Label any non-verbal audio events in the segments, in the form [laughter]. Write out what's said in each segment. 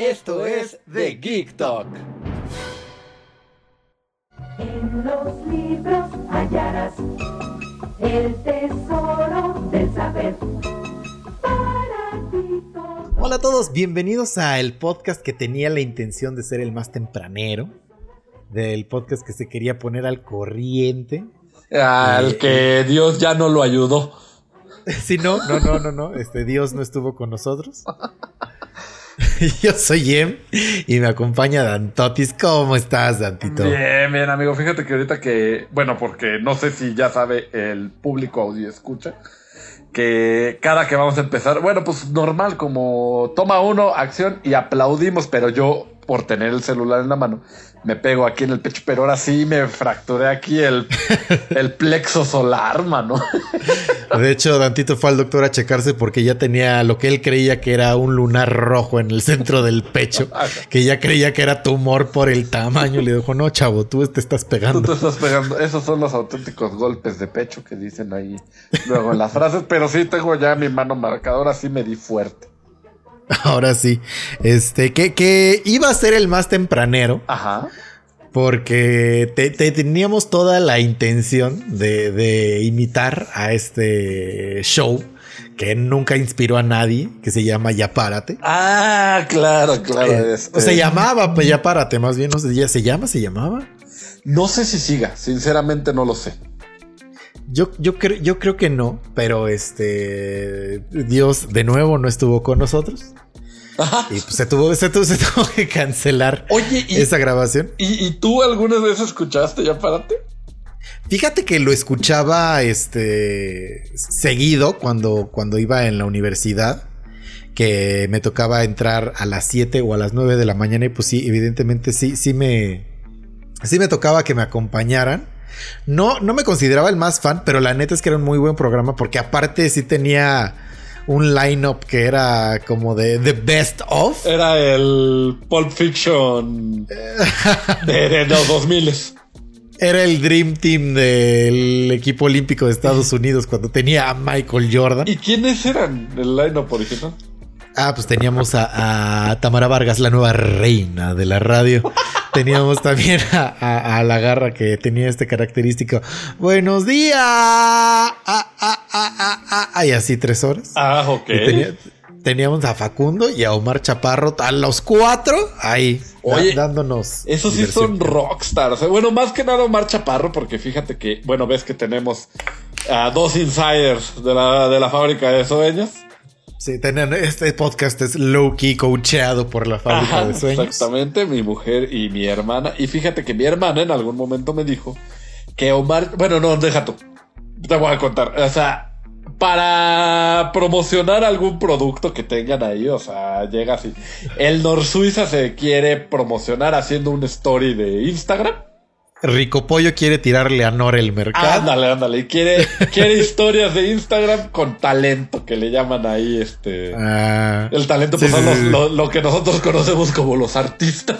Esto es The Geek Talk. En los libros hallarás el tesoro del saber. Para ti todo. Hola a todos, bienvenidos a el podcast que tenía la intención de ser el más tempranero. Del podcast que se quería poner al corriente. Al Eh, que Dios ya no lo ayudó. [laughs] Sí, no, no, no, no, no. Este Dios no estuvo con nosotros. [laughs] Yo soy Em y me acompaña Dantotis. ¿Cómo estás, Dantito? Bien, bien, amigo. Fíjate que ahorita que, bueno, porque no sé si ya sabe el público audio escucha, que cada que vamos a empezar, bueno, pues normal, como toma uno, acción y aplaudimos, pero yo, por tener el celular en la mano, me pego aquí en el pecho, pero ahora sí me fracturé aquí el, [laughs] el plexo solar, mano. De hecho, Dantito fue al doctor a checarse porque ya tenía lo que él creía que era un lunar rojo en el centro del pecho, que ya creía que era tumor por el tamaño. Le dijo, no, chavo, tú te estás Tú te pegando. estás pegando. Esos son los auténticos golpes de pecho que dicen ahí luego en las frases. Pero sí tengo ya mi mano marcadora, sí me di fuerte. [laughs] Ahora sí, este, que, que iba a ser el más tempranero. Ajá. Porque te- te- teníamos toda la intención de, de imitar a este show que nunca inspiró a nadie, que se llama Ya Párate. Ah, claro, claro. Eh, este. se llamaba pues, Ya Párate, más bien, no sé, ¿ya se llama? ¿Se llamaba? No sé si siga, sinceramente no lo sé. Yo, yo, cre- yo creo que no, pero este Dios de nuevo no estuvo con nosotros Ajá. y pues se tuvo, se tuvo, se [laughs] tuvo que cancelar Oye, ¿y, esa grabación. y, y tú algunas veces escuchaste ya párate? Fíjate que lo escuchaba este seguido cuando, cuando iba en la universidad, que me tocaba entrar a las 7 o a las 9 de la mañana y pues sí, evidentemente sí, sí me, sí me tocaba que me acompañaran. No, no me consideraba el más fan, pero la neta es que era un muy buen programa porque aparte sí tenía un lineup que era como de The Best of. Era el Pulp Fiction [laughs] de, de los 2000 Era el Dream Team del equipo olímpico de Estados [laughs] Unidos cuando tenía a Michael Jordan. ¿Y quiénes eran el line-up original? Ah, pues teníamos a, a Tamara Vargas, la nueva reina de la radio. [laughs] Teníamos también a, a- a la garra que tenía este característico. Buenos días. Ah, ah, ah, ah, ah, ah, y así tres horas. Ah, ok. Tenía- teníamos a Facundo y a Omar Chaparro a los cuatro ahí da- Oye, dándonos. Esos sí diversión. son rockstars. eh. Bueno, más que nada Omar Chaparro, porque fíjate que, bueno, ves que tenemos a dos insiders de la, de la fábrica de sueños. Sí, tenían, este podcast es low key coacheado por la fábrica Ajá, de sueños. Exactamente, mi mujer y mi hermana. Y fíjate que mi hermana en algún momento me dijo que Omar, bueno, no, deja tú. Te voy a contar. O sea, para promocionar algún producto que tengan ahí, o sea, llega así. El Nor Suiza se quiere promocionar haciendo un story de Instagram. Rico Pollo quiere tirarle a Nor el mercado. Ándale, ándale. Y quiere, [laughs] quiere historias de Instagram con talento, que le llaman ahí este. Ah, El talento, sí, pues son sí, los- sí. lo, lo que nosotros conocemos como los artistas.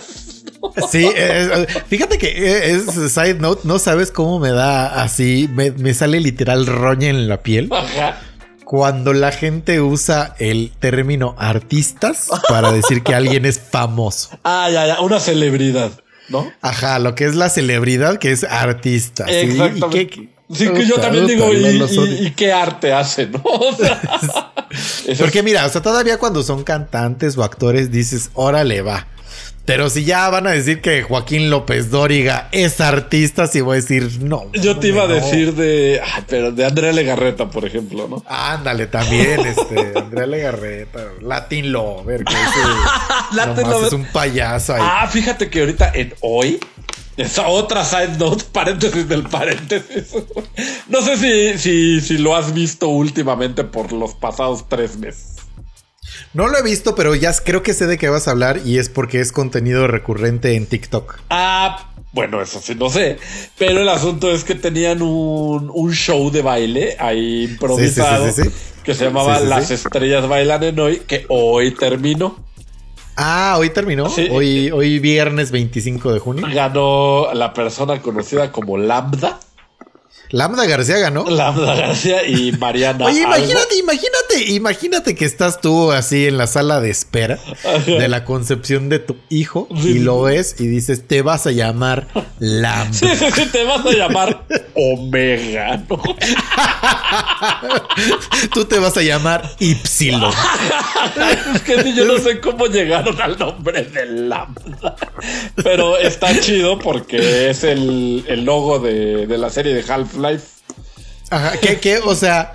Sí, eh, fíjate que eh, es side note, no sabes cómo me da así, me, me sale literal roña en la piel Ajá. cuando la gente usa el término artistas para decir que alguien es famoso. Ah, ya, ya, una celebridad, ¿no? Ajá, lo que es la celebridad que es artista. ¿sí? Exactamente. ¿Y qué- Sí, que yo también digo, y, qué arte hace, no? [laughs] O sea, [laughs] eso Porque mira, o sea, todavía cuando son cantantes o actores dices, órale va. Pero si ya van a decir que Joaquín López Dóriga es artista, sí voy a decir no. yo te iba a no. decir de, ay, pero de Andrea Legarreta, por ejemplo, ¿no? Ándale, también, [laughs] este, Andrea Legarreta, Latin Lover, que ese [laughs] Latin Lover. es un payaso ahí. Ah, fíjate que ahorita en hoy, esa otra side note, [laughs] paréntesis del paréntesis. No sé si, si, si lo has visto últimamente por los pasados tres meses. No lo he visto, pero ya creo que sé de qué vas a hablar y es porque es contenido recurrente en TikTok. Ah, bueno, eso sí, no sé. Pero el asunto es que tenían un, un show de baile ahí improvisado Sí, sí, sí, sí, sí. que se llamaba Las. Estrellas Bailan en Hoy, que hoy terminó. Ah, hoy terminó. Hoy, hoy viernes 25 de junio. Ganó la persona conocida como Lambda, Lambda García ganó. Lambda García y Mariana. Oye, imagínate, imagínate, imagínate que estás tú así en la sala de espera de la concepción de tu hijo y lo ves y dices, te vas a llamar Lambda. [laughs] Sí, sí, sí, te vas a llamar Omega, ¿no? [laughs] Tú te vas a llamar Ypsilon. [laughs] Es que yo no sé cómo llegaron al nombre de Lambda. [laughs] Pero está chido porque es el, el logo de, de la serie de Half-Life. Ajá, que, que, o sea,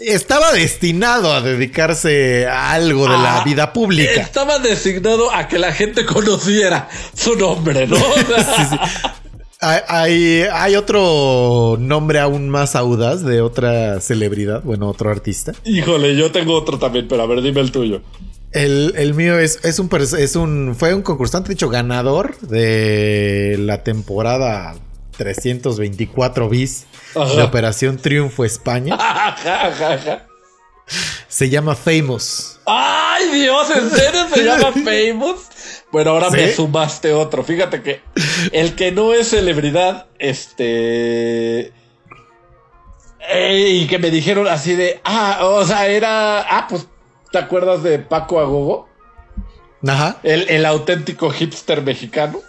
estaba destinado a dedicarse a algo de la Ah, vida pública. Estaba designado a que la gente conociera su nombre, ¿no? O sea, Sí, sí. Hay, otro nombre aún más audaz de otra celebridad, bueno, otro artista. Híjole, yo tengo otro también, pero a ver, dime el tuyo. El, el mío es, es un es un fue un concursante, de hecho, ganador de la temporada 324 bis Ajá. de Operación Triunfo España. [laughs] Se llama Famous. ¡Ay, Dios! ¿En serio se llama [laughs] Famous? Bueno, ahora ¿Sí? me sumaste otro. Fíjate que el que no es celebridad, este. eh, y que me dijeron así de. Ah, o sea, era. Ah, pues. ¿Te acuerdas de Paco Agogo? Ajá. El, el auténtico hipster mexicano.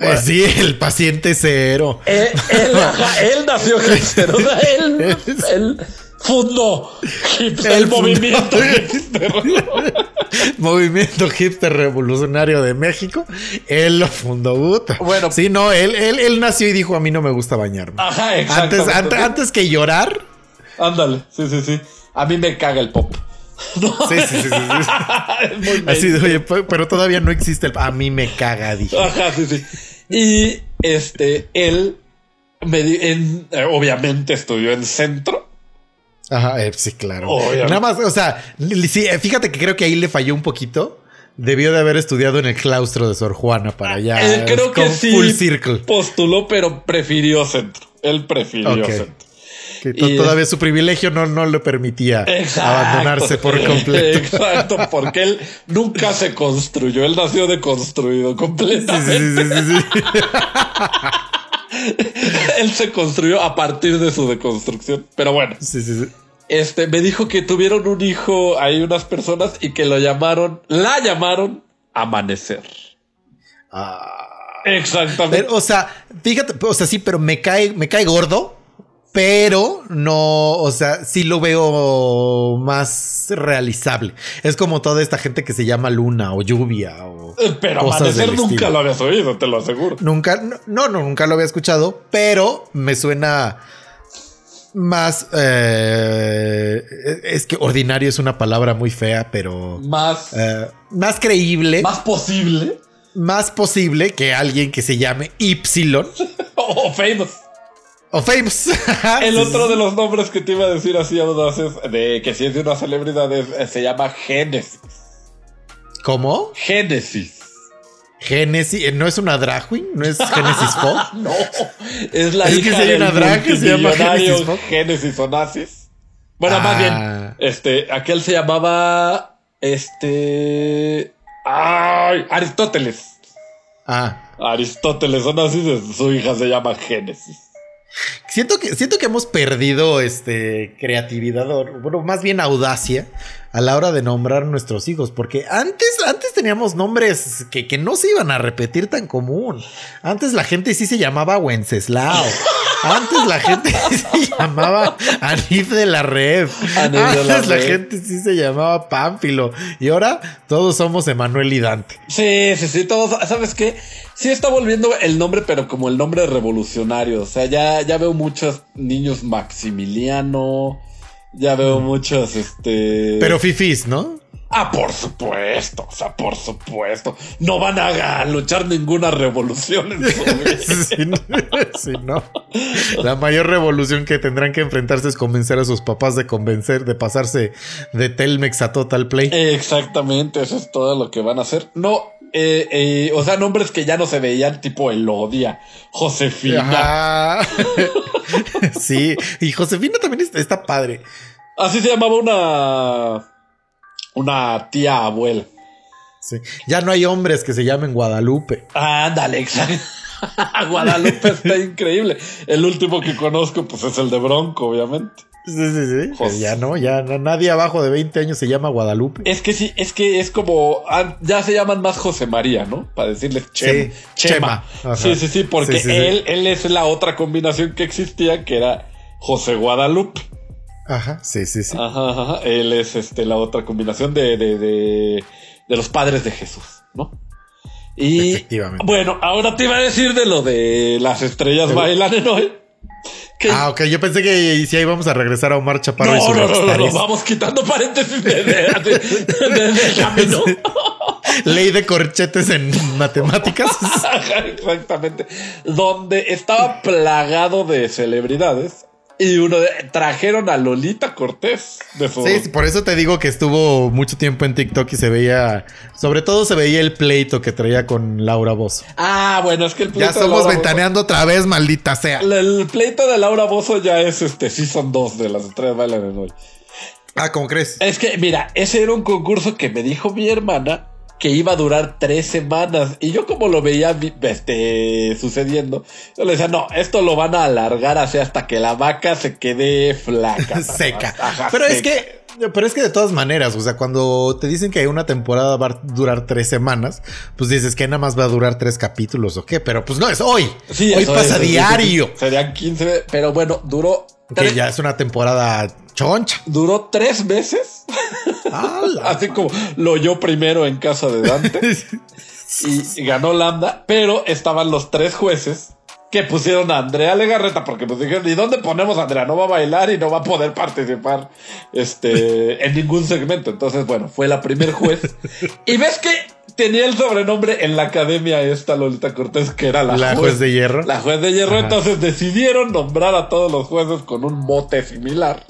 Eh, sí, el paciente cero. Eh, él, ajá, él nació hipster. O sea, él, [laughs] él fundó hipster, el, fundó. movimiento hipster. [laughs] [laughs] Movimiento Hipster Revolucionario de México. Él lo fundó. Bueno. sí, no, él, él, él nació y dijo: A mí no me gusta bañarme. Ajá, Antes, exactamente. antes, antes que llorar. Ándale, sí, sí, sí. A mí me caga el pop. No, Sí, sí, sí, sí, [laughs] Así de, oye, pero todavía no existe el. A mí me caga, dije. Ajá, sí, sí. Y este, él me en- eh, obviamente estudió en centro. Ajá, eh, sí, claro. Obviamente. Nada más, o sea, sí, eh, fíjate que creo que ahí le falló un poquito. Debió de haber estudiado en el claustro de Sor Juana para allá. él creo que sí Full circle. postuló, pero prefirió centro. Él prefirió centro. Que to- Y- todavía su privilegio no, no le permitía Exacto. abandonarse por completo. Exacto, porque él nunca se construyó. Él nació deconstruido completamente. sí, sí, sí, sí. [laughs] [laughs] Él se construyó a partir de su deconstrucción. Pero bueno. Sí, sí, sí. Este, me dijo que tuvieron un hijo ahí unas personas y que lo llamaron, la llamaron Amanecer. Ah. Exactamente. Pero, o sea, fíjate, o sea, sí, pero me cae, me cae gordo, pero no, o sea, sí lo veo más realizable. Es como toda esta gente que se llama Luna o Lluvia o Eh, Pero cosas Amanecer del nunca estilo. lo habías oído, te lo aseguro. Nunca, no, no, nunca lo había escuchado, pero me suena más. eh, es que ordinario es una palabra muy fea, pero Más, eh, más creíble, más, más posible. posible que alguien que se llame Y [laughs] O famous. O Famous. [laughs] El otro de los nombres que te iba a decir así audaces, de que si es de una celebridad, es- eh, se llama Génesis. ¿Cómo? Génesis. Génesis, eh, ¿no es una drag queen? ¿No es Génesis [laughs] Fox? No, es la Es que hija si hay del una drag que se llama Génesis Fox. Génesis Onassis. Bueno, Ah. más bien, este, aquel se llamaba, este, ay, Aristóteles. Ah, Aristóteles Onassis, su hija se llama Génesis. Siento que, siento que hemos perdido este creatividad, o bueno, más bien audacia a la hora de nombrar nuestros hijos, porque antes, antes teníamos nombres que, que no se iban a repetir tan común. Antes la gente sí se llamaba Wenceslao. Antes la gente [laughs] se llamaba Anif de la Red. Anif de la Antes la Red. gente sí se llamaba Pánfilo. Y ahora todos somos Emanuel y Dante. Sí, sí, sí, todos, ¿sabes qué? Sí está volviendo el nombre, pero como el nombre revolucionario. O sea, ya, ya veo muchos niños Maximiliano. Ya veo muchos, este. Pero fifis, ¿no? Ah, por supuesto, o sea, por supuesto. No van a luchar ninguna revolución en su [laughs] vida. Sí, no, sí, no. La mayor revolución que tendrán que enfrentarse es convencer a sus papás de convencer, de pasarse de Telmex a Total Play. Exactamente, eso es todo lo que van a hacer. No, eh, eh, o sea, nombres que ya no se veían, tipo Elodia, Josefina. Ajá. [laughs] sí, y Josefina también está, está padre. Así se llamaba una. Una tía abuela. Sí. Ya no hay hombres que se llamen Guadalupe. Ándale, exacto. [laughs] Guadalupe está increíble. El último que conozco, pues es el de Bronco, obviamente. Sí, sí, sí. Jos- Pero ya no, ya no- nadie abajo de 20 años se llama Guadalupe. Es que sí, es que es como. ah, Ya se llaman más José María, ¿no? Para decirles Chem- Sí, Chema. Sí, sí, sí, porque Sí, sí, sí. él, él es la otra combinación que existía, que era José Guadalupe. Ajá, sí, sí, sí. Ajá, ajá. Él es este, la otra combinación de, de, de, de los padres de Jesús, ¿no? Y Efectivamente. bueno, ahora te iba a decir de lo de las estrellas bailan en hoy. Que Ah, ok, yo pensé que si ahí vamos a regresar a Omar Chaparro no, y su no, no, no, no, vamos quitando paréntesis de, de, de- de- de camino. Ley de corchetes en matemáticas. [laughs] Exactamente. Donde estaba plagado de celebridades. Y uno de, trajeron a Lolita Cortés de su Sí, por eso te digo que estuvo mucho tiempo en TikTok y se veía, sobre todo se veía el pleito que traía con Laura Bozo. Ah, bueno, es que el Ya pleito de somos Laura ventaneando otra vez, maldita sea. El pleito de Laura Bozo ya es este Season 2 de las estrellas bailan en hoy. Ah, ¿cómo crees? Es que, mira, ese era un concurso que me dijo mi hermana que iba a durar tres semanas. Y yo como lo veía este, sucediendo, yo le decía, no, esto lo van a alargar así hasta que la vaca se quede flaca. [laughs] Seca. Ajá, Pero es que, pero es que de todas maneras, o sea, cuando te dicen que una temporada va a durar tres semanas, pues dices que nada más va a durar tres capítulos o qué, pero pues no, es hoy. Sí, hoy pasa es, diario. Serían 15, pero bueno, duró, Que ya es una temporada choncha. duró tres meses. [laughs] ¡Hala! Así como lo oyó primero en casa de Dante. [laughs] y, y ganó Lambda, pero estaban los tres jueces que pusieron a Andrea Legarreta porque nos dijeron, ¿y dónde ponemos a Andrea? No va a bailar y no va a poder participar este, en ningún segmento. Entonces, bueno, fue la primer juez. [laughs] y ves que tenía el sobrenombre en la academia esta Lolita Cortés, que era la, La juez de hierro. La juez de hierro. Ajá. Entonces decidieron nombrar a todos los jueces con un mote similar.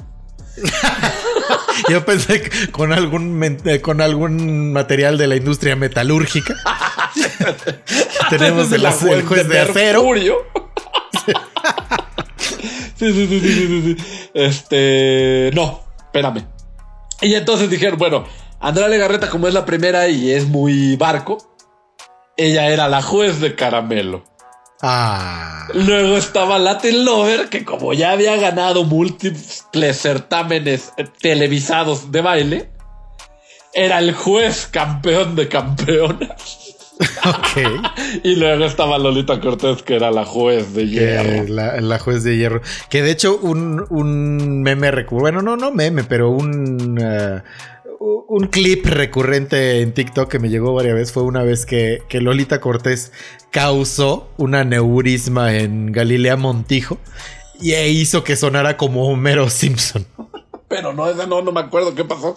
[laughs] Yo pensé que con algún eh, con algún material de la industria metalúrgica. [laughs] Tenemos el, el juez de acero. Mercurio. [laughs] sí, sí, sí, sí, sí, sí, sí. Este. No, espérame. Y entonces dijeron, bueno, Andrea Legarreta, como es la primera y es muy barco, ella era la juez de caramelo. Ah. Luego estaba Latin Lover, que como ya había ganado múltiples certámenes televisados de baile, era el juez campeón de campeonas. Ok. [laughs] Y luego estaba Lolita Cortés, que era la juez de hierro. la, la juez de hierro. Que de hecho, un, un meme recurrente. Bueno, no, no meme, pero un. eh, un clip recurrente en TikTok que me llegó varias veces fue una vez que, que Lolita Cortés causó una neurisma en Galilea Montijo y e hizo que sonara como Homero Simpson. Pero no, ese no, no me acuerdo qué pasó.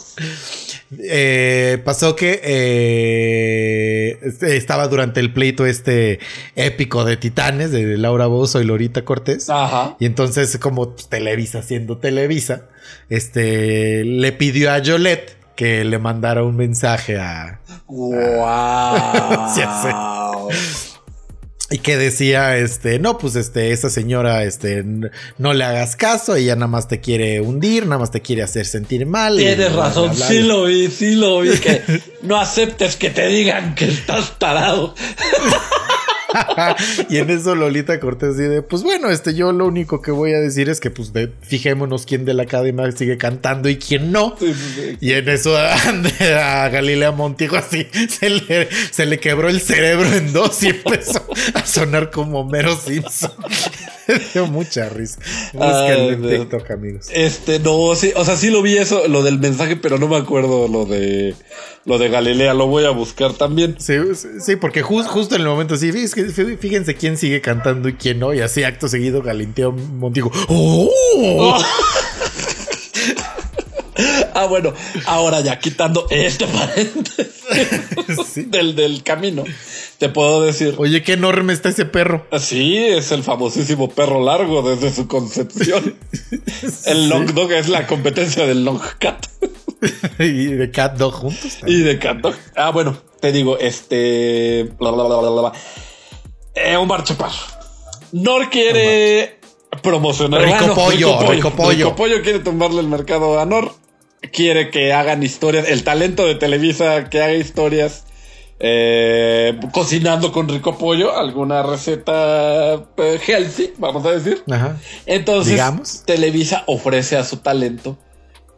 Eh, pasó que eh, este, estaba durante el pleito este épico de Titanes de Laura Bozo y Lolita Cortés. Ajá. Y entonces, como Televisa siendo Televisa, este le pidió a Yolette que le mandara un mensaje a Wow. [laughs] Sí, y que decía este, no, pues este esa señora este no le hagas caso, ella nada más te quiere hundir, nada más te quiere hacer sentir mal. Tienes razón, bla, bla, sí lo vi, sí lo vi. Que [laughs] no aceptes que te digan que estás tarado. [laughs] [laughs] y en eso Lolita Cortés dice, pues bueno, este yo lo único que voy a decir es que pues de- fijémonos quién de la academia sigue cantando y quién no. Y en eso a, [laughs] a Galilea Montijo así se le, se le quebró el cerebro en dos y empezó a sonar como Mero Simpson. [laughs] Dio mucha risa. Búsquenlo en TikTok, amigos. Este, no, sí, o sea, sí lo vi eso, lo del mensaje, pero no me acuerdo lo de lo de Galilea, lo voy a buscar también. Sí, sí, porque jus- justo en el momento sí, fíjense, quién sigue cantando y quién no, y así acto seguido Galinteo Montijo. ¡Oh! [laughs] Ah, bueno, ahora ya quitando este paréntesis [laughs] Sí. del, del camino, te puedo decir. Oye, qué enorme está ese perro. Sí, es el famosísimo perro largo desde su concepción. [laughs] El long dog es la competencia del long cat [laughs] y de cat dog juntos. y de cat dog. Ah, bueno, te digo, este. Bla, bla, bla, bla, bla, bla. Eh, Omar Chaparro. Nor quiere promocionar. Rico pollo, rico pollo. Rico pollo quiere tomarle el mercado a Nor. Quiere que hagan historias. El talento de Televisa que haga historias. eh, cocinando con rico pollo, alguna receta eh, healthy, vamos a decir. Ajá. Entonces, Digamos. Televisa ofrece a su talento.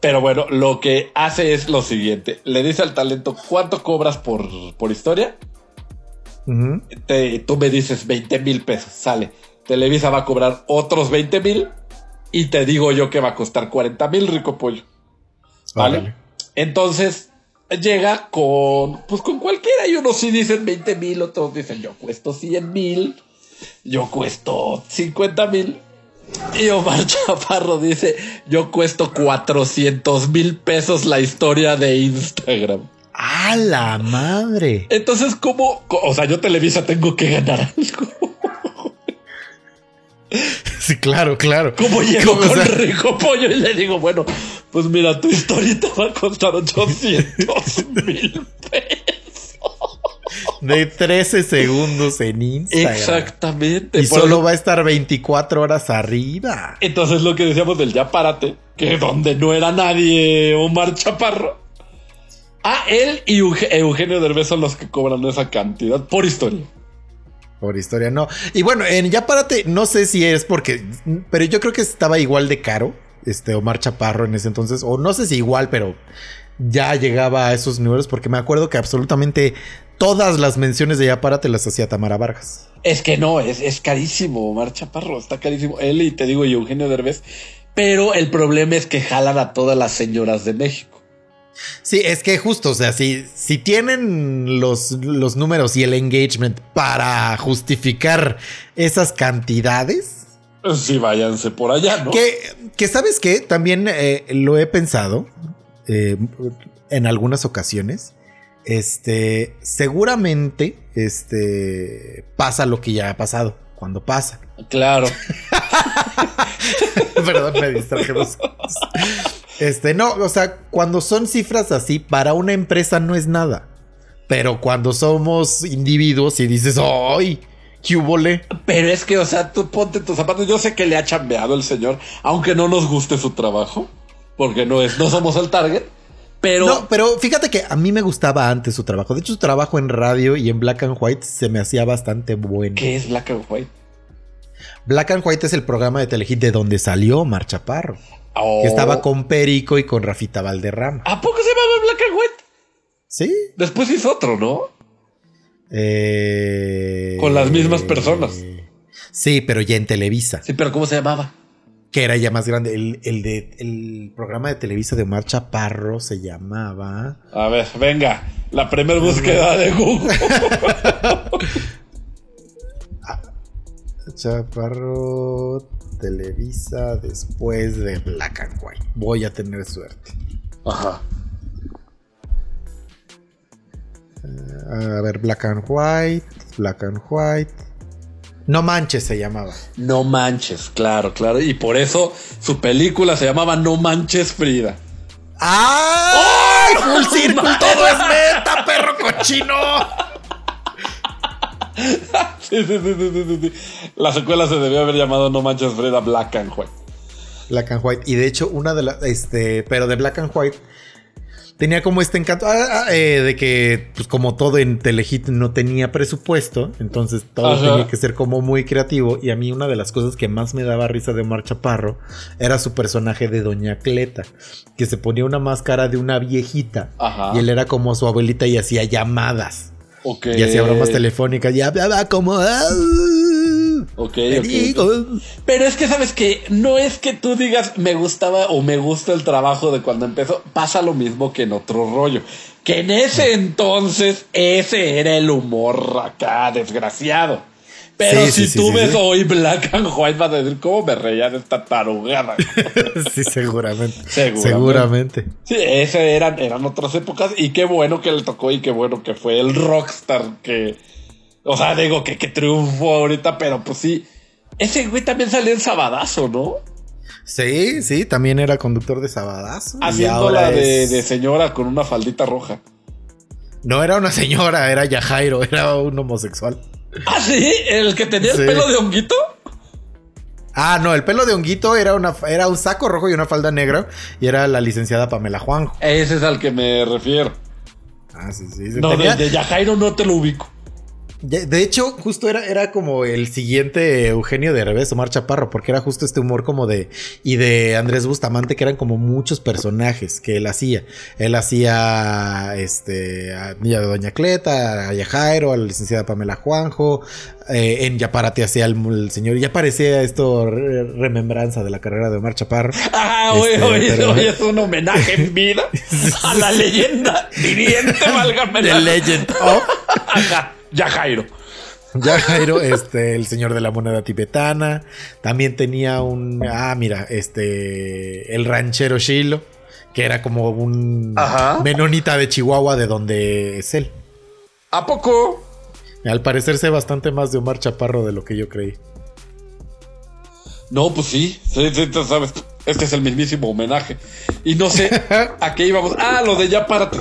Pero bueno, lo que hace es lo siguiente. Le dice al talento, ¿cuánto cobras por, por historia? Te- tú me dices 20 mil pesos, sale. Televisa va a cobrar otros 20 mil y te digo yo que va a costar 40 mil rico pollo. ¿Vale? Entonces llega con, pues con cualquiera y unos sí dicen 20 mil, otros dicen yo cuesto 100 mil, yo cuesto 50 mil. Y Omar Chaparro dice, yo cuesto 400 mil pesos la historia de Instagram. ¡A la madre! Entonces, ¿cómo? O sea, yo Televisa tengo que ganar algo. Sí, claro, claro. ¿Cómo llego ¿Cómo, o con sea, rico pollo y le digo, bueno, pues mira, tu historita va a costar 800 mil pesos? De 13 segundos en Instagram. Exactamente. Y solo eso- va a estar 24 horas arriba. Entonces lo que decíamos del ya párate, que donde no era nadie Omar Chaparro. Ah, él y Euge- Eugenio Derbez son los que cobran esa cantidad por historia. Por historia, no. Y bueno, en Ya Párate, no sé si es porque. Pero yo creo que estaba igual de caro. Este Omar Chaparro en ese entonces. O no sé si igual, pero ya llegaba a esos niveles. Porque me acuerdo que absolutamente todas las menciones de Ya Párate las hacía Tamara Vargas. Es que no, es, es carísimo, Omar Chaparro, está carísimo. Él y te digo, y Eugenio Derbez. Pero el problema es que jalan a todas las señoras de México. Sí, es que justo, o sea, si, si tienen los, los números y el engagement para justificar esas cantidades, Sí, váyanse por allá, ¿no? Que, que sabes que también eh, lo he pensado eh, en algunas ocasiones. Este, seguramente, este, pasa lo que ya ha pasado cuando pasa. Claro. [laughs] Perdón, me distraje. Este, no, o sea, cuando son cifras así, para una empresa no es nada. Pero cuando somos individuos y dices, ¡ay! ¿Qué hubole? Pero es que, o sea, tú ponte tus zapatos. Yo sé que le ha chambeado el señor, aunque no nos guste su trabajo, porque no es, no somos el target. Pero No, pero fíjate que a mí me gustaba antes su trabajo. De hecho, su trabajo en radio y en Black and White se me hacía bastante bueno. ¿qué es Black and White? Black and White es el programa de Telehit de donde salió Mar Chaparro. Oh. Que estaba con Perico y con Rafita Valderrama. ¿A poco se llamaba Black and White? ¿Sí? Después hizo otro, ¿no? Eh, Con las mismas personas. Sí, pero ya en Televisa. Sí, pero ¿cómo se llamaba? Que era ya más grande. El, el de, el programa de Televisa de Omar Chaparro se llamaba... A ver, venga, la primera búsqueda de Google. [laughs] Chaparro Televisa después de Black and White. Voy a tener suerte. Ajá. A ver, Black and White, Black and White. No manches se llamaba. No manches, claro, claro. Y por eso su película se llamaba No manches Frida. ¡Ay! ¡Full Circle! ¡Todo es meta, perro cochino! Sí, sí, sí, sí, sí, sí, sí. La secuela se debió haber llamado No manches Frida Black and White. Black and White. Y de hecho, una de las. Este. Pero de Black and White. Tenía como este encanto ah, ah, eh, de que, pues como todo en Telehit no tenía presupuesto, entonces todo Ajá. tenía que ser como muy creativo. Y a mí una de las cosas que más me daba risa de Omar Chaparro era su personaje de Doña Cleta, que se ponía una máscara de una viejita Ajá. y él era como su abuelita y hacía llamadas y hacía bromas telefónicas y hablaba como... "Ah, Ok, te ok, digo". ok. Pero es que sabes que no es que tú digas me gustaba o me gusta el trabajo de cuando empezó. Pasa lo mismo que en otro rollo. Que en ese entonces ese era el humor acá desgraciado. Pero Sí, si sí, tú sí, ves hoy Black and White, vas a decir, ¿cómo me reía de esta tarugada? [laughs] sí, seguramente. Seguramente. Seguramente. Sí, esas eran, eran otras épocas y qué bueno que le tocó y qué bueno que fue el rockstar que... O sea, digo que, que triunfó ahorita, pero pues sí. Ese güey también salió en Sabadazo, ¿no? Sí, sí, también era conductor de Sabadazo. y Haciendo ahora la de, es- de señora con una faldita roja. No era una señora, era Yajairo, [laughs] era un homosexual. Ah, sí, el que tenía Sí. el pelo de honguito. Ah, no, el pelo de honguito era, una, era un saco rojo y una falda negra. Y era la licenciada Pamela Juanjo. Ese es al que me refiero. Ah, sí, sí. sí. No, Tenía- de, de Yajairo no te lo ubico. De, hecho, justo era, era como el siguiente Eugenio de Revés, Omar Chaparro, porque era justo este humor como de. Y de Andrés Bustamante, que eran como muchos personajes que él hacía. Él hacía este a Niña de Doña Cleta, a Yajairo, a la licenciada Pamela Juanjo. eh, en Yaparate hacía el, el señor. Ya parecía esto re- remembranza de la carrera de Omar Chaparro. Ah, hoy, Este, pero- hoy es un homenaje en vida [laughs] a la leyenda viviente, [laughs] válgame The Legend of [laughs] Ajá, Yajairo. Ya Jairo, este, el señor de la moneda tibetana. También tenía un. Ah, mira, este. El ranchero Shilo, que era como un Ajá. menonita de Chihuahua, de donde es él. ¿A poco? Al parecer sé bastante más de Omar Chaparro de lo que yo creí. No, pues sí, sí, sí, tú sabes. Este es el mismísimo homenaje. Y no sé [laughs] a qué íbamos. Ah, lo de ya párate.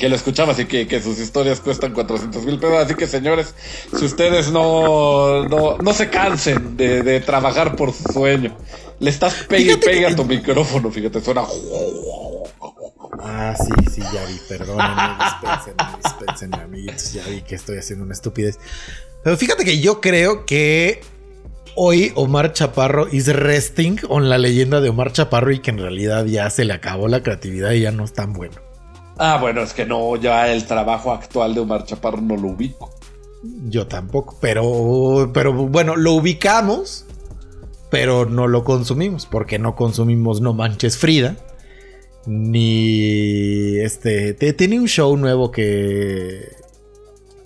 Que lo escuchaba, así que, que sus historias cuestan 400 mil pesos. Así que, señores, si ustedes no, no, no se cansen de, de trabajar por su sueño, le estás pegue y pegue que- a tu micrófono, fíjate, suena. Ah, sí, sí, ya vi, perdónenme, [laughs] dispénsenme, dispénsenme, amiguitos, ya vi que estoy haciendo una estupidez. Pero fíjate que yo creo que hoy Omar Chaparro is resting on la leyenda de Omar Chaparro y que en realidad ya se le acabó la creatividad y ya no es tan bueno. Ah, bueno, es que no, ya el trabajo actual de Omar Chaparro no lo ubico. Yo tampoco, pero, pero bueno, lo ubicamos, pero no lo consumimos, porque no consumimos No Manches Frida, ni este, te- tiene un show nuevo que,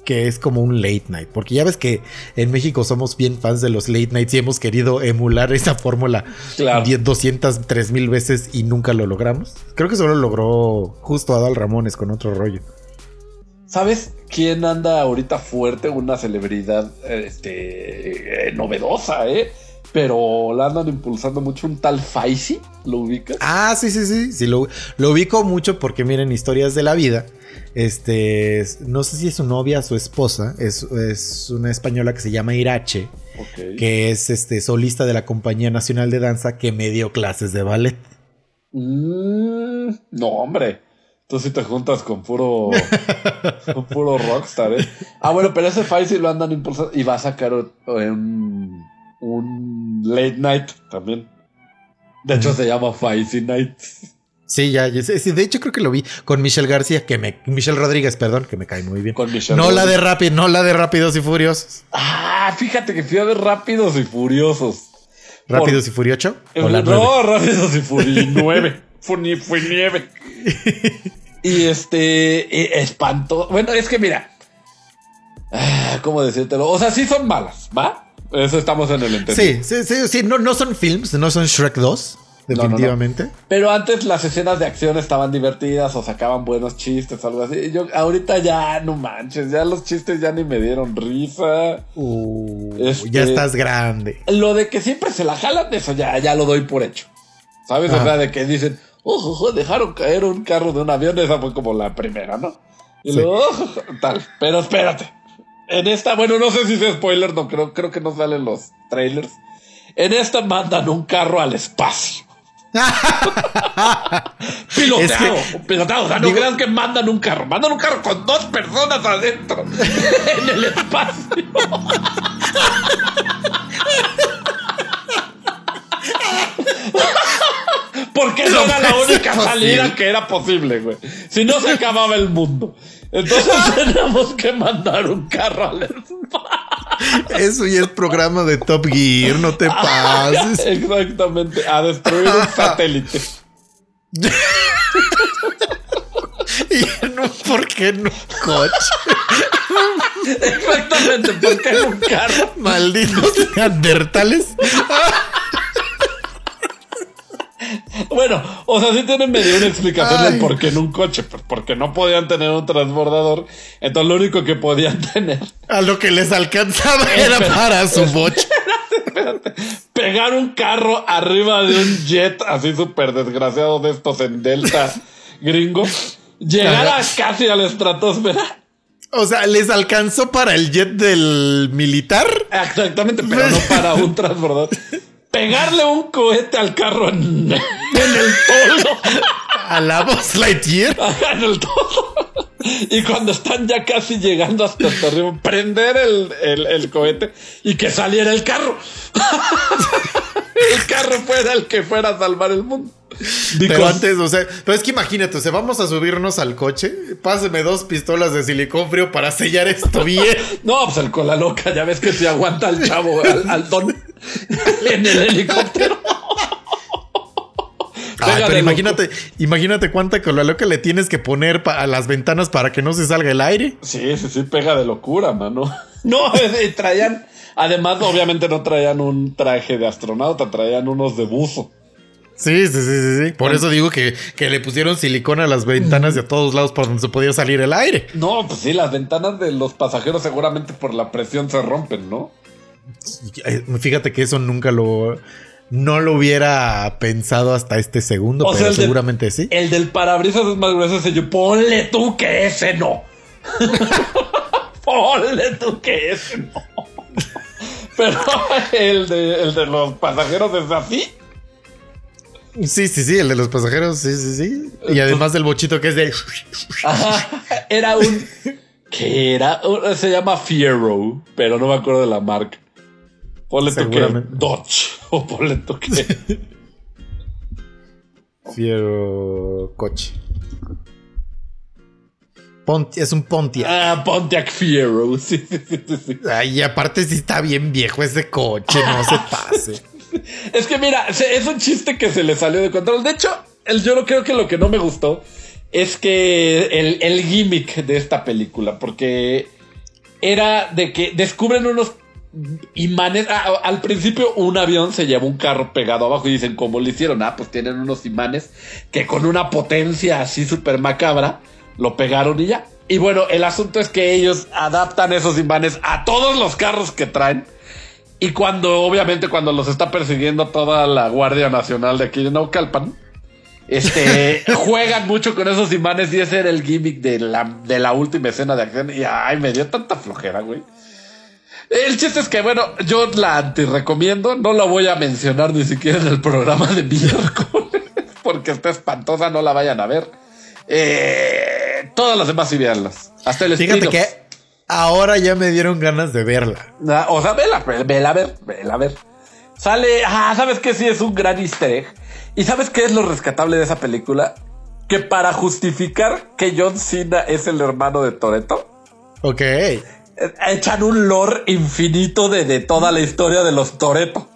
que es como un late night, porque ya ves que en México somos bien fans de los late nights y hemos querido emular esa fórmula Claro. 10, 203 mil veces y nunca lo logramos. Creo que solo logró justo Adal Ramones con otro rollo. ¿Sabes quién anda ahorita fuerte? Una celebridad este, eh, novedosa, ¿eh? Pero la andan impulsando mucho un tal Faisy, ¿lo ubicas? Ah, sí, sí, sí. sí lo, lo ubico mucho porque miren historias de la vida. Este, es- no sé si es su novia o su esposa. Es, es una española que se llama Irache, que es este, solista de la Compañía Nacional de Danza que me dio clases de ballet. Mm, no, hombre. Tú sí te juntas con puro, [laughs] con puro rockstar, ¿eh? Ah, bueno, pero ese Faisy lo andan impulsando y va a sacar un, un late night también. De hecho, se llama Faisy Night. Sí, ya, sí, de hecho creo que lo vi con Michelle García, que me, Michelle Rodríguez, perdón, que me cae muy bien. Con Michelle no la de. Rápido, no la de Rápidos y Furiosos. Ah, fíjate que fui a ver Rápidos y Furiosos. Rápidos y Furioso. O la nueve. no, Rápidos y Furiosos. nueve. [laughs] Fue, ni- fue nieve. y este. eh, Espanto. Bueno, es que mira. Ah, ¿Cómo decírtelo? O sea, sí son malas, ¿va? Eso estamos en el entendido. Sí, sí, sí, sí, no, no son films, no son Shrek 2, no, no. definitivamente. Pero antes las escenas de acción estaban divertidas o sacaban buenos chistes o algo así. Yo ahorita ya no manches, ya los chistes ya ni me dieron risa. Uh, Este- Ya estás grande. Lo de que siempre se la jalan, eso ya, ya lo doy por hecho. ¿Sabes? O sea, de que dicen, ojo, ojo, dejaron caer un carro de un avión, esa fue como la primera, ¿no? Y Sí. luego, ojo, [laughs] tal. Pero espérate. En esta, bueno, no sé si es spoiler, no creo, creo que no salen los trailers. En esta mandan un carro al espacio. [laughs] Piloteado, piloteado. O sea, no digo- crean que mandan un carro. Mandan un carro con dos personas adentro. [laughs] en el espacio. [laughs] Porque esa era la única salida que era posible, güey. Si no se acababa el mundo. Entonces [laughs] teníamos que mandar un carro al espacio. Eso ya es programa de Top Gear, no te [laughs] pases. Exactamente, a destruir un satélite. [laughs] Y no, ¿por qué no, coche? Exactamente, porque en un carro. Malditos neandertales. Bueno, o sea, sí tienen medio una explicación Ay. del por qué en un coche, pues porque no podían tener un transbordador, entonces lo único que podían [laughs] tener, A lo que les alcanzaba [laughs] era para su bocha. pegar un carro arriba de un jet así súper desgraciado de estos en Delta gringo, llegar a casi a la estratosfera. O sea, les alcanzó para el jet del militar. Exactamente, pero no para un [laughs] transbordador. Pegarle un cohete al carro en, en el tolo. A la voz Lightyear. [laughs] En el todo. Y cuando están ya casi llegando hasta arriba, prender el, el- el cohete y que saliera el carro. el carro fuera el que fuera a salvar el mundo. Pero antes, o sea, pero es que imagínate, o sea, vamos a subirnos al coche. Páseme dos pistolas de silicón frío para sellar esto bien. [laughs] No, pues el cola loca, ya ves que se aguanta al chavo, al, al don [laughs] en el helicóptero. [laughs] Ay, pero imagínate, imagínate cuánta cola loca le tienes que poner a las ventanas para que no se salga el aire. Sí, sí, sí, pega de locura, mano. [laughs] No, y traían, además, obviamente no traían un traje de astronauta, traían unos de buzo. Sí, sí, sí, sí, sí. Por eso digo que, que le pusieron silicón a las ventanas de a todos lados para donde se podía salir el aire. No, pues sí, las ventanas de los pasajeros seguramente por la presión se rompen, ¿no? Fíjate que eso nunca lo. No lo hubiera pensado hasta este segundo, O pero seguramente sí. El del parabrisas es más grueso yo. Ponle tú que ese no. [laughs] Ponle tú que ese no. [laughs] Pero el de, el de los pasajeros es así. Sí, sí, sí, el de los pasajeros, sí, sí, sí. Y además del bochito que es de. [laughs] Ajá, era un. ¿Qué era? Se llama Fiero, pero no me acuerdo de la marca. Ponle tú que. Dodge. [laughs] O ponle tú que. Fiero coche. Es un Pontiac. Ah, Pontiac Fiero. [laughs] Sí, sí, sí, sí. Ay, y aparte sí está bien viejo ese coche, no se [laughs] pase. Es que mira, es un chiste que se le salió de control. De hecho, el, yo no creo que lo que no me gustó es que el, el gimmick de esta película, porque era de que descubren unos imanes. ah, al principio, un avión se lleva un carro pegado abajo y dicen, ¿cómo lo hicieron? Ah, pues tienen unos imanes que con una potencia así súper macabra lo pegaron y ya. Y bueno, el asunto es que ellos adaptan esos imanes a todos los carros que traen. Y cuando, obviamente, cuando los está persiguiendo toda la Guardia Nacional de aquí de Naucalpan, este, [laughs] juegan mucho con esos imanes y ese era el gimmick de la, de la última escena de acción. Y ay, me dio tanta flojera, güey. El chiste es que, bueno, yo la anti recomiendo, no la voy a mencionar ni siquiera en el programa de miércoles, [laughs] porque está espantosa, no la vayan a ver. Eh, todas las demás sí véanlas. Hasta el Fíjate que ahora ya me dieron ganas de verla. Ah, O sea, vela, ve- vela a ver, vela a ver. Sale, ah, ¿sabes qué? Sí, es un gran easter egg. ¿Y sabes qué es lo rescatable de esa película? Que para justificar que John Cena es el hermano de Toreto, Ok. Echan un lore infinito de, de toda la historia de los Toreto.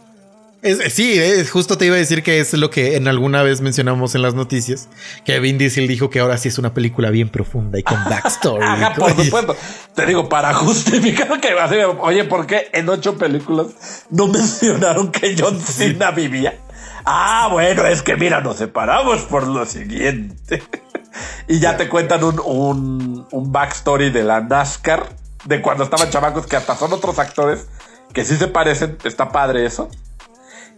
Es- sí, es, justo te iba a decir que es lo que en alguna vez mencionamos en las noticias, que Vin Diesel dijo que ahora sí es una película bien profunda y con backstory. [laughs] Ajá, por supuesto. Te digo, para justificar que, así, oye, ¿por qué en ocho películas no mencionaron que John Cena vivía? Ah, bueno, es que mira, nos separamos por lo siguiente. [laughs] y ya te cuentan un, un, un backstory de la NASCAR, de cuando estaban chamacos, que hasta son otros actores que sí se parecen. Está padre eso.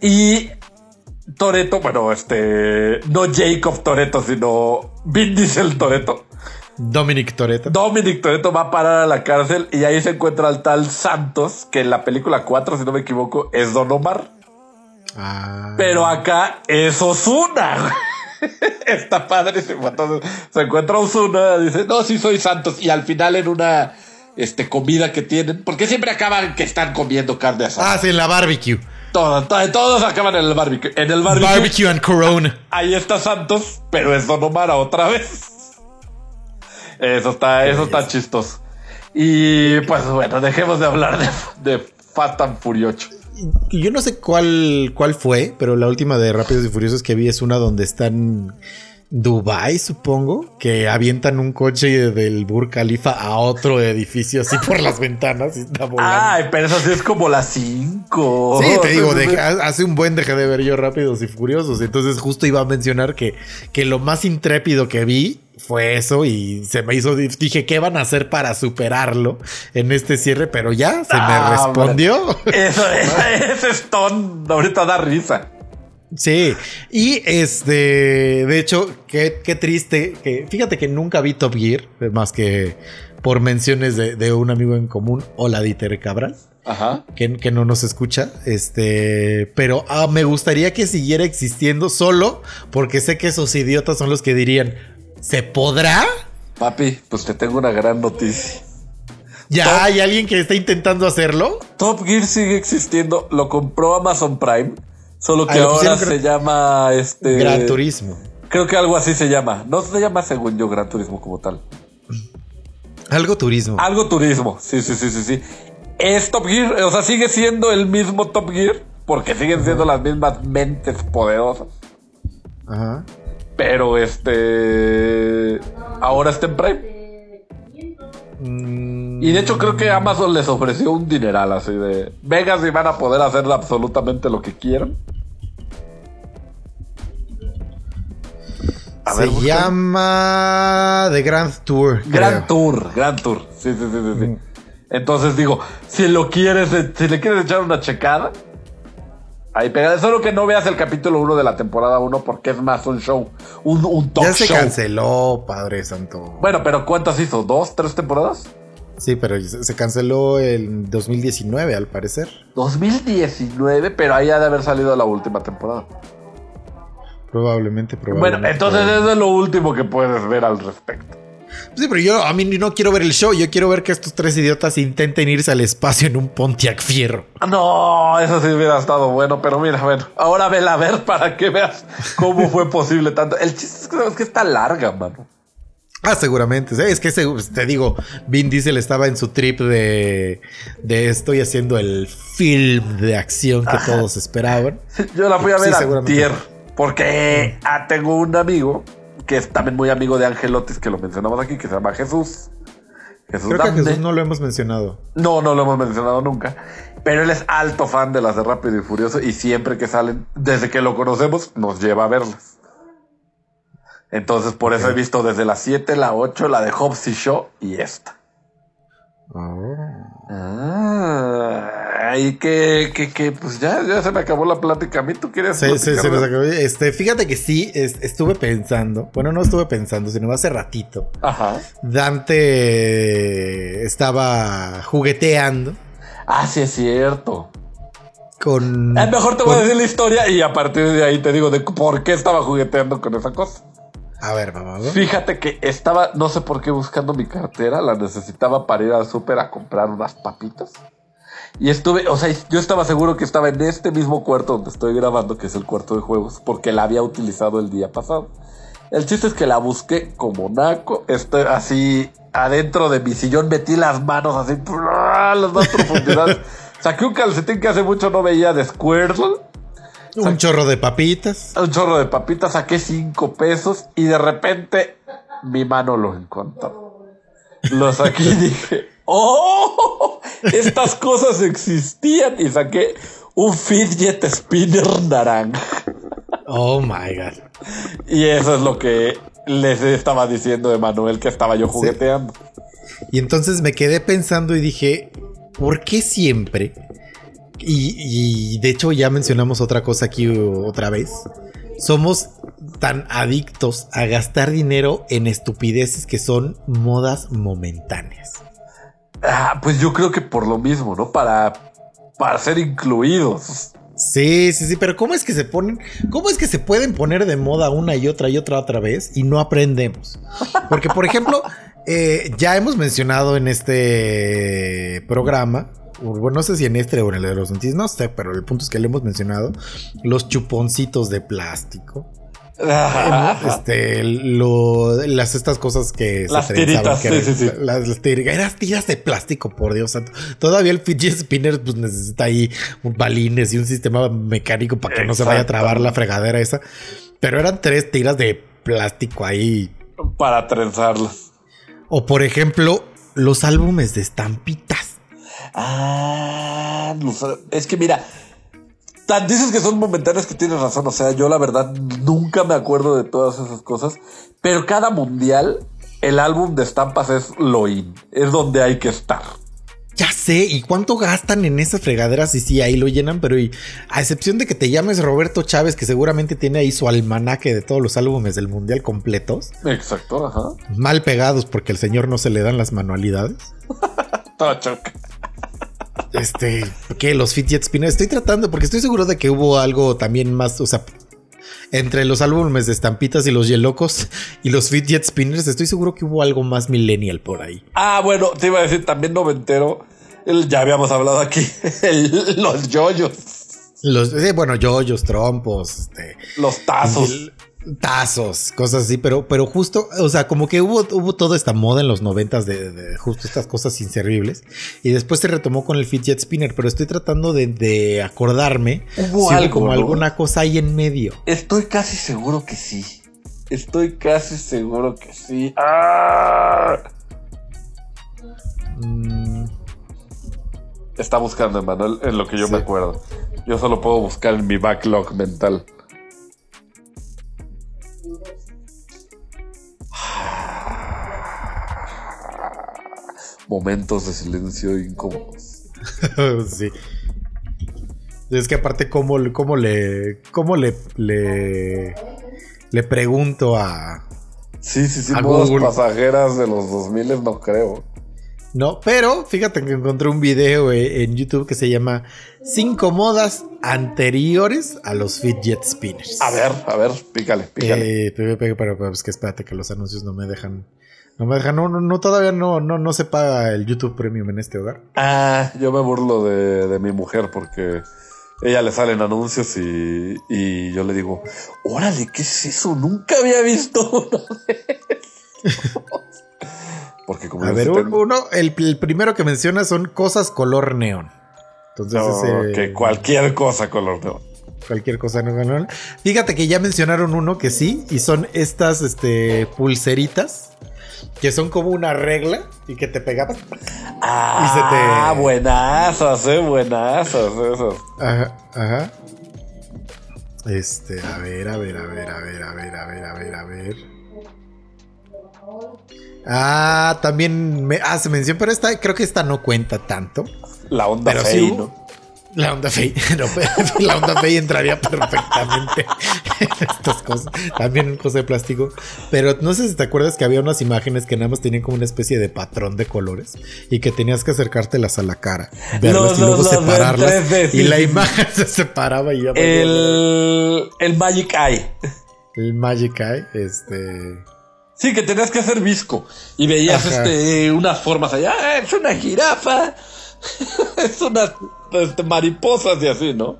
Y Toreto, bueno, este, no Jacob Toreto, sino Vin Diesel Toreto. Dominic Toretto. Dominic Toretto va a parar a la cárcel y ahí se encuentra al tal Santos, que en la película 4, si no me equivoco, es Don Omar. Ah. Pero acá es Osuna. [laughs] Está padre. Entonces, se encuentra Osuna, dice, no, sí soy Santos. Y al final en una este, comida que tienen, porque siempre acaban que están comiendo carne asada. Ah, sí, en la barbecue. Todos, todos, todos acaban en el barbecue. En el barbecue, Barbecue and Corona. ahí está Santos, pero es Don Omar otra vez. Eso está, eso está chistoso. Y pues bueno, dejemos de hablar de, de Fast and Furioso. Yo no sé cuál, cuál fue, pero la última de Rápidos y Furiosos que vi es una donde están Dubai, supongo, que avientan un coche del Burj Khalifa a otro edificio así por las ventanas y está volando. Ay, pero eso sí es como las 5. Sí, te digo, hace un buen dejé de ver yo Rápidos y Furiosos. Entonces justo iba a mencionar que, que lo más intrépido que vi fue eso y se me hizo, dije, ¿qué van a hacer para superarlo en este cierre? Pero ya, se me Ah, respondió. Eso, [laughs] ese Stone ahorita da risa. Sí, y este, de hecho, qué, qué triste, que fíjate que nunca vi Top Gear, más que por menciones de, de un amigo en común, hola Dieter Cabral, Ajá. que, que no nos escucha, este, pero ah, me gustaría que siguiera existiendo solo porque sé que esos idiotas son los que dirían, ¿se podrá? Papi, pues te tengo una gran noticia. ¿Ya Top- hay alguien que está intentando hacerlo? Top Gear sigue existiendo, lo compró Amazon Prime, solo que Ah, ahora se llama este Gran Turismo. Creo que algo así se llama. No se llama según yo Gran Turismo como tal. Algo turismo. Algo turismo. Sí, sí, sí, sí, sí. Es Top Gear, o sea, sigue siendo el mismo Top Gear porque siguen siendo las mismas mentes poderosas. Ajá. Pero este ahora está en Prime. Mm, Y de hecho creo que Amazon les ofreció un dineral así de Vegas y van a poder hacer absolutamente lo que quieran. A se ver, llama The Grand Tour. Gran creo. Tour, Gran Tour. Sí, sí, sí, sí, sí. Entonces digo, si lo quieres, eh, si le quieres echar una checada, ahí pega. Solo que no veas el capítulo 1 de la temporada 1 porque es más un show, un, un talk Ya se show. canceló, Padre Santo. Bueno, pero ¿cuántas hizo? ¿Dos, tres temporadas? Sí, pero se canceló en 2019, al parecer. 2019, pero ahí ha de haber salido la última temporada. Probablemente, probablemente. Bueno, entonces eso es lo último que puedes ver al respecto. Sí, pero yo a mí no quiero ver el show. Yo quiero ver que estos tres idiotas intenten irse al espacio en un Pontiac Fierro. No, eso sí hubiera estado bueno, pero mira, bueno, ahora vela a ver para que veas cómo fue posible tanto. El chiste es que, es que está larga, mano. Ah, seguramente. Sí, Es que ese- te digo, Vin Diesel estaba en su trip de, de estoy haciendo el film de acción que todos esperaban. Yo la fui a Sí, ver seguramente. antier, porque ah, tengo un amigo que es también muy amigo de Angelotis, que lo mencionamos aquí, que se llama Jesús. Jesús Creo que a. Jesús no lo hemos mencionado. No, no lo hemos mencionado nunca. Pero él es alto fan de las de Rápido y Furioso y siempre que salen, desde que lo conocemos, nos lleva a verlas. Entonces, por eso he visto desde la 7, la 8, la de Hobbs y Shaw y esta. Oh. Ah, y que, que, que, pues ya, ya se me acabó la plática. A mí tú quieres. Sí, sí, se nos acabó. Este, fíjate que sí, es- estuve pensando. Bueno, no estuve pensando, sino hace ratito. Ajá. Dante estaba jugueteando Ah, sí, es cierto. con. Es mejor te voy a con- decir la historia y a partir de ahí te digo de por qué estaba jugueteando con esa cosa. A ver, mamá. ¿no? Fíjate que estaba, no sé por qué, buscando mi cartera. La necesitaba para ir al súper a comprar unas papitas. Y estuve, o sea, yo estaba seguro que estaba en este mismo cuarto donde estoy grabando, que es el cuarto de juegos, porque la había utilizado el día pasado. El chiste es que la busqué como naco. Estoy así adentro de mi sillón, metí las manos así, las más profundidades. [laughs] Saqué un calcetín que hace mucho no veía de Squirtle. Un chorro de papitas. Un chorro de papitas, saqué cinco pesos y de repente mi mano lo encontró. Lo saqué y dije, ¡Oh! Estas cosas existían y saqué un fidget spinner naranja. Oh my god. Y eso es lo que les estaba diciendo de Manuel que estaba yo jugueteando. Y entonces me quedé pensando y dije, ¿por qué siempre? Y, y de hecho ya mencionamos otra cosa aquí otra vez. Somos tan adictos a gastar dinero en estupideces que son modas momentáneas. Ah, pues yo creo que por lo mismo, ¿no? Para, para ser incluidos. Sí, sí, sí, pero ¿cómo es que se ponen, cómo es que se pueden poner de moda una y otra y otra otra vez y no aprendemos? Porque, por ejemplo, [laughs] eh, ya hemos mencionado en este programa, bueno, no sé si en este o en el de los no sé, pero el punto es que le hemos mencionado los chuponcitos de plástico. Este, lo- las estas cosas que Las se trenzaban, tiritas, que sí, eran- sí, sí. Las, tiras de plástico, por Dios santo. Todavía el fidget spinner pues necesita ahí un balines y un sistema mecánico para que no se vaya a trabar la fregadera esa. Pero eran tres tiras de plástico ahí. Para trenzarlas. O por ejemplo, los álbumes de estampitas. Ah, es que mira, tan dices que son momentáneos que tienes razón. O sea, yo la verdad nunca me acuerdo de todas esas cosas. Pero cada mundial, el álbum de estampas es lo in. Es donde hay que estar. Ya sé, ¿y cuánto gastan en esas fregaderas? Y sí, ahí lo llenan, pero y, a excepción de que te llames Roberto Chávez, que seguramente tiene ahí su almanaque de todos los álbumes del mundial completos, Exacto, ajá. mal pegados porque al señor no se le dan las manualidades. [laughs] Todo choca. Este, ¿qué? Los Fidget Spinners. Estoy tratando, porque estoy seguro de que hubo algo también más, o sea, entre los álbumes de estampitas y los Yelocos y los Fidget Spinners, estoy seguro que hubo algo más millennial por ahí. Ah, bueno, te iba a decir también noventero. El, ya habíamos hablado aquí. [laughs] el- los yoyos. Los, eh, bueno, yoyos, trompos, este, Los tazos. Tazos, cosas así, pero, pero justo, o sea, como que hubo, hubo toda esta moda en los noventas de, de justo estas cosas inservibles y después se retomó con el Fidget Spinner, pero estoy tratando de, de acordarme Hubo si algo, como ¿no? alguna cosa ahí en medio. Estoy casi seguro que sí. Estoy casi seguro que sí. ¡Ah! Mm, Está buscando, Emanuel, en lo que yo Sí. me acuerdo. Yo solo puedo buscar en mi backlog mental. Momentos de silencio incómodos. [laughs] sí. Es que aparte, ¿cómo, le- cómo le. cómo le. le. le pregunto a. Sí, sí, sí, A pasajeras de los 2000 no creo. No, pero fíjate que encontré un video eh, en YouTube que se llama Cinco modas anteriores a los fidget spinners. A ver, a ver, pícale, pícale. Eh, pero, pero, pero, pero es que espérate que los anuncios no me dejan. No me dejan, no, no, no, todavía no, no, no se paga el YouTube Premium en este hogar. Ah, yo me burlo de, de mi mujer porque ella le salen anuncios y, y yo le digo, órale, ¿qué es eso? Nunca había visto uno de esos". [laughs] Porque como A ver, un- uno, el, el primero que menciona son cosas color neón. Entonces, no, ese- que cualquier cosa color neón. cualquier cosa no ganó. Fíjate que ya mencionaron uno que sí, y son estas este, pulseritas que son como una regla y que te pegaban. Ah, te- buenazas, eh, buenazas esas. Ajá, ajá. Este, a ver, a ver, a ver, a ver, a ver, a ver, a ver, a ver. Ah, también me hace mención, pero esta creo que esta no cuenta tanto. La onda Pero fey, sí ¿no? La onda Fey, [laughs] no, [laughs] la onda Fey entraría perfectamente [laughs] en estas cosas. También en cosas de plástico. Pero no sé si te acuerdas que había unas imágenes que nada más tenían como una especie de patrón de colores y que tenías que acercártelas a la cara, verlas Los- y luego los- separarlas. 3D, y la imagen se separaba y ya El, el Magic Eye. el Magic Eye, este. Sí, que tenías que hacer visco. Y veías Ajá. este, unas formas allá. "Ah, es una jirafa. [laughs] es unas este, mariposas y así, ¿no?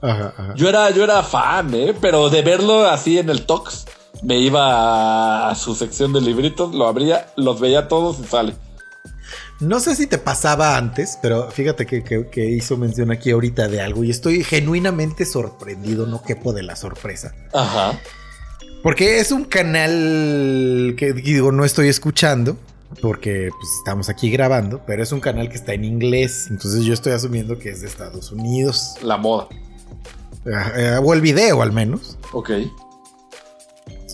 Ajá, ajá. Yo era, yo era fan, ¿eh? Pero de verlo así en el Tox, me iba a su sección de libritos, lo abría, los veía todos y sale. No sé si te pasaba antes, pero fíjate que, que- que hizo mención aquí ahorita de algo y estoy genuinamente sorprendido, no quepo de la sorpresa. Ajá. Porque es un canal que digo, no estoy escuchando, porque pues, estamos aquí grabando, pero es un canal que está en inglés, entonces yo estoy asumiendo que es de Estados Unidos, La moda. Ah, eh, o el video al menos, Ok.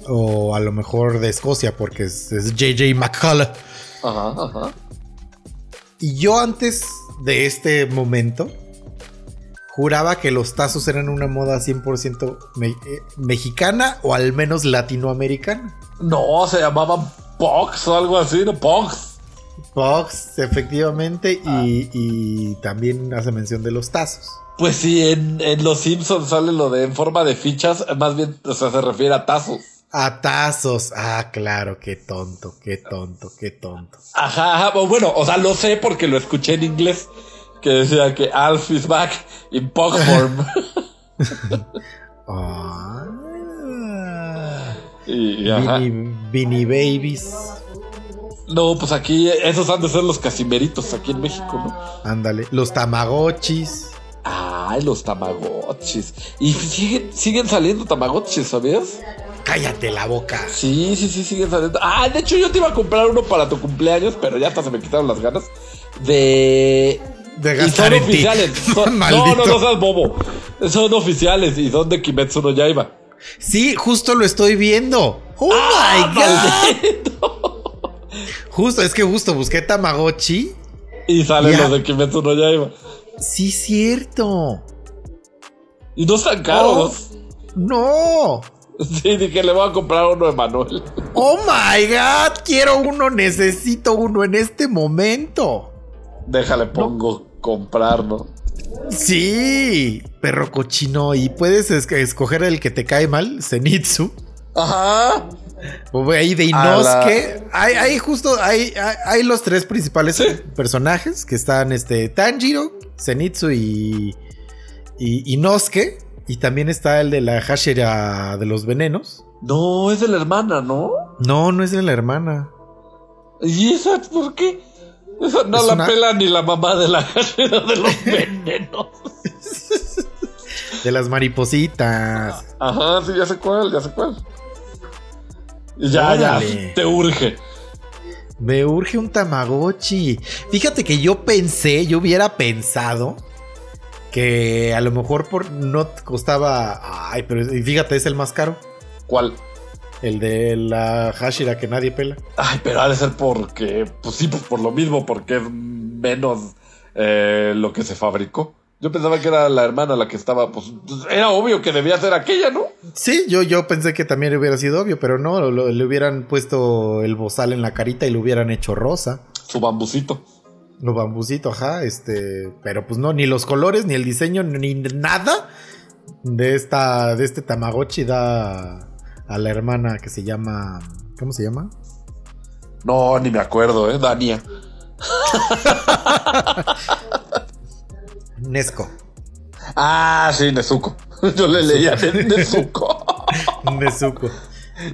o a lo mejor de Escocia, porque es, es JJ McCullough. Ajá, ajá. Y yo antes de este momento juraba que los tazos eran una moda 100% me- eh, mexicana o al menos latinoamericana. No, se llamaban Pox o algo así, ¿no? Pox. Fox, efectivamente, y, y también hace mención de los tazos. Pues sí, en, en Los Simpsons sale lo de en forma de fichas, más bien, o sea, se refiere a tazos. A tazos. Ah, claro, qué tonto, qué tonto, qué tonto. Ajá, ajá, bueno, o sea, lo sé porque lo escuché en inglés, que decía que Alf is back in pug form. Ah, y, y ajá. Beanie, Beanie Babies. No, pues aquí esos han de ser los casimeritos aquí en México, ¿no? Ándale. Los Tamagotchis. Ay, los tamagotchis. Y siguen, siguen saliendo tamagotchis, ¿sabías? cállate la boca. Sí, sí, sí, sigue saliendo. Ah, de hecho yo te iba a comprar uno para tu cumpleaños, pero ya hasta se me quitaron las ganas. De... De Y gastar son en ti. oficiales. [laughs] Son- no, no, no seas bobo. Son oficiales y son de Kimetsu no Yaiba. Sí, justo lo estoy viendo. Oh Ah, my god. Justo, es que justo busqué Tamagotchi. Y salen los de Kimetsu no Yaiba. Sí, cierto. Y no están caros. No. Sí, dije, le voy a comprar uno de Manuel. Oh my god, quiero uno, necesito uno en este momento. Déjale, pongo comprar, ¿no? Sí, perro cochino. Y puedes es- escoger el que te cae mal, Zenitsu. Ajá. O ahí de Inosuke. Hay, hay justo, hay, hay, hay los tres principales personajes que están este Tanjiro, Zenitsu y, y Inosuke. Y también está el de la Hashira de los venenos. No, es de la hermana, ¿no? No, no es de la hermana. ¿Y esa por qué? [laughs] No Es la una- pela ni la mamá de la cajera de los [laughs] venenos. De las maripositas. Ajá, sí, ya sé cuál, ya sé cuál. Ya, ya, te urge. Me urge un Tamagotchi. Fíjate que yo pensé, yo hubiera pensado que a lo mejor por no costaba. Ay, pero fíjate, es el más caro. ¿Cuál? El de la Hashira que nadie pela. Ay, pero ha de ser porque, pues sí, pues por lo mismo, porque es menos eh, lo que se fabricó. Yo pensaba que era la hermana la que estaba, pues era obvio que debía ser aquella, ¿no? Sí, yo, yo pensé que también hubiera sido obvio, pero no, lo- le hubieran puesto el bozal en la carita y lo hubieran hecho rosa. Su bambucito. Lo bambucito, ajá, este, pero pues no, ni los colores, ni el diseño, ni nada de esta, de este Tamagotchi da a la hermana que se llama, ¿cómo se llama? No, ni me acuerdo, ¿eh? Dania. [laughs] Nesco. Ah, sí, Nezuko. [laughs] Yo le leía Nezuko. [laughs] Nezuko.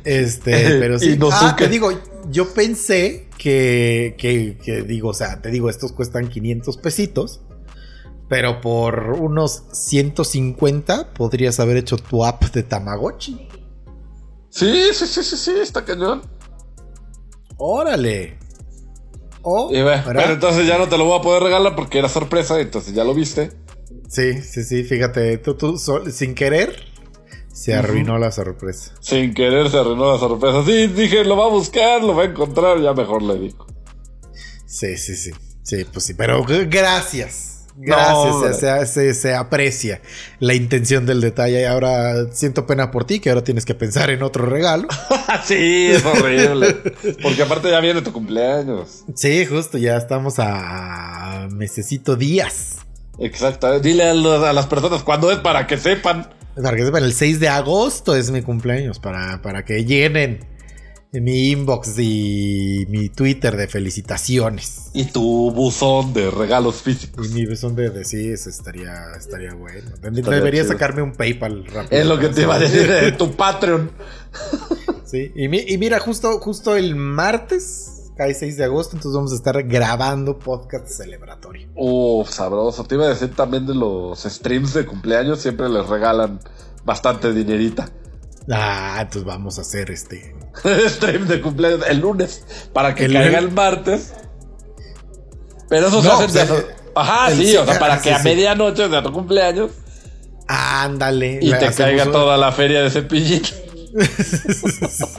Este, pero sí. Ah, te digo, yo pensé que, que, que digo, o sea, te digo, estos cuestan 500 pesitos. Pero por unos 150 podrías haber hecho tu app de Tamagotchi. Sí, sí, sí, sí, sí, está cañón. Órale. Oh, Y ve, ¿verdad? pero entonces ya no te lo voy a poder regalar porque era sorpresa, entonces ya lo viste. Sí, sí, sí, fíjate, tú, tú sol- sin querer se arruinó la sorpresa. Sin querer se arruinó la sorpresa. Sí, dije, lo va a buscar, lo va a encontrar, ya mejor le digo. Sí, sí, sí. Sí, pues sí, pero g- gracias. No, se, se- se aprecia la intención del detalle. Y ahora siento pena por ti, que ahora tienes que pensar en otro regalo. [laughs] sí, es horrible. [laughs] porque aparte ya viene tu cumpleaños. Sí, justo, ya estamos a mesecito días. Exacto. Dile a, los- a las personas cuándo es para que sepan. Para que sepan, el 6 de agosto es mi cumpleaños, para, para que llenen mi inbox y mi Twitter de felicitaciones. Y tu buzón de regalos físicos. Y mi besón de decir, estaría, estaría bueno. Estaría Debería chido. sacarme un PayPal rápido. Es lo que te iba a decir de tu Patreon. [laughs] Sí, y, mi- y mira, justo, justo el martes, cae 6 de agosto, entonces vamos a estar grabando podcast celebratorio. Uf, sabroso. Te iba a decir también de los streams de cumpleaños, siempre les regalan bastante dinerita. Ah, entonces vamos a hacer este. [laughs] Stream de cumpleaños el lunes para que El caiga el martes. Pero eso se hace sea, de- Ajá, sí, o sea, para sí, que a sí. medianoche de tu cumpleaños Ándale. y te caiga un- toda la feria de cepillín. [laughs]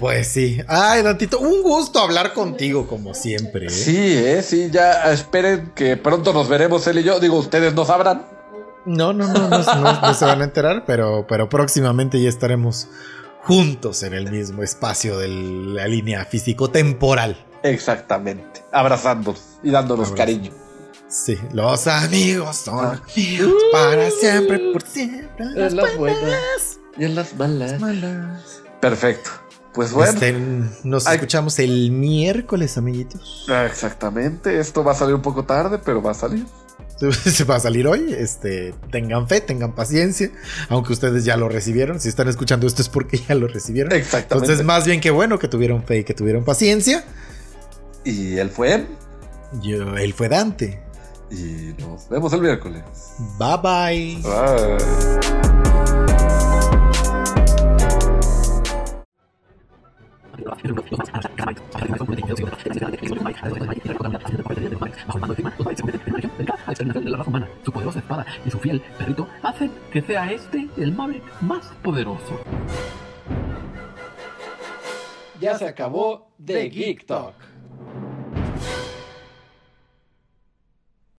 Pues sí. Ay, Dantito, un gusto hablar contigo como siempre. ¿eh? Sí, eh, sí, ya esperen que pronto nos veremos él y yo. Digo, ustedes no sabrán. No, no, no, no, no- no se van a enterar, pero, pero próximamente ya estaremos juntos en el mismo espacio de la línea físico-temporal. Exactamente. Abrazándonos y dándonos Abrazo. cariño. Sí, los amigos son Ah. amigos para siempre, por siempre. En las buenas y en las malas. malas. Perfecto. Pues bueno. Este, nos escuchamos el miércoles, amiguitos. Ah, Exactamente. Esto va a salir un poco tarde, pero va a salir. [laughs] se va a salir hoy. Este, tengan fe, tengan paciencia, aunque ustedes ya lo recibieron. Si están escuchando esto es porque ya lo recibieron. Exactamente. Entonces, más bien que bueno que tuvieron fe y que tuvieron paciencia. Y él fue Yo, él fue Dante. Y nos vemos el miércoles. Bye bye. Bye. [laughs] la de la raza humana, su poderosa espada y su fiel perrito hacen que sea este el Maverick más poderoso. Ya se acabó de Geek Talk.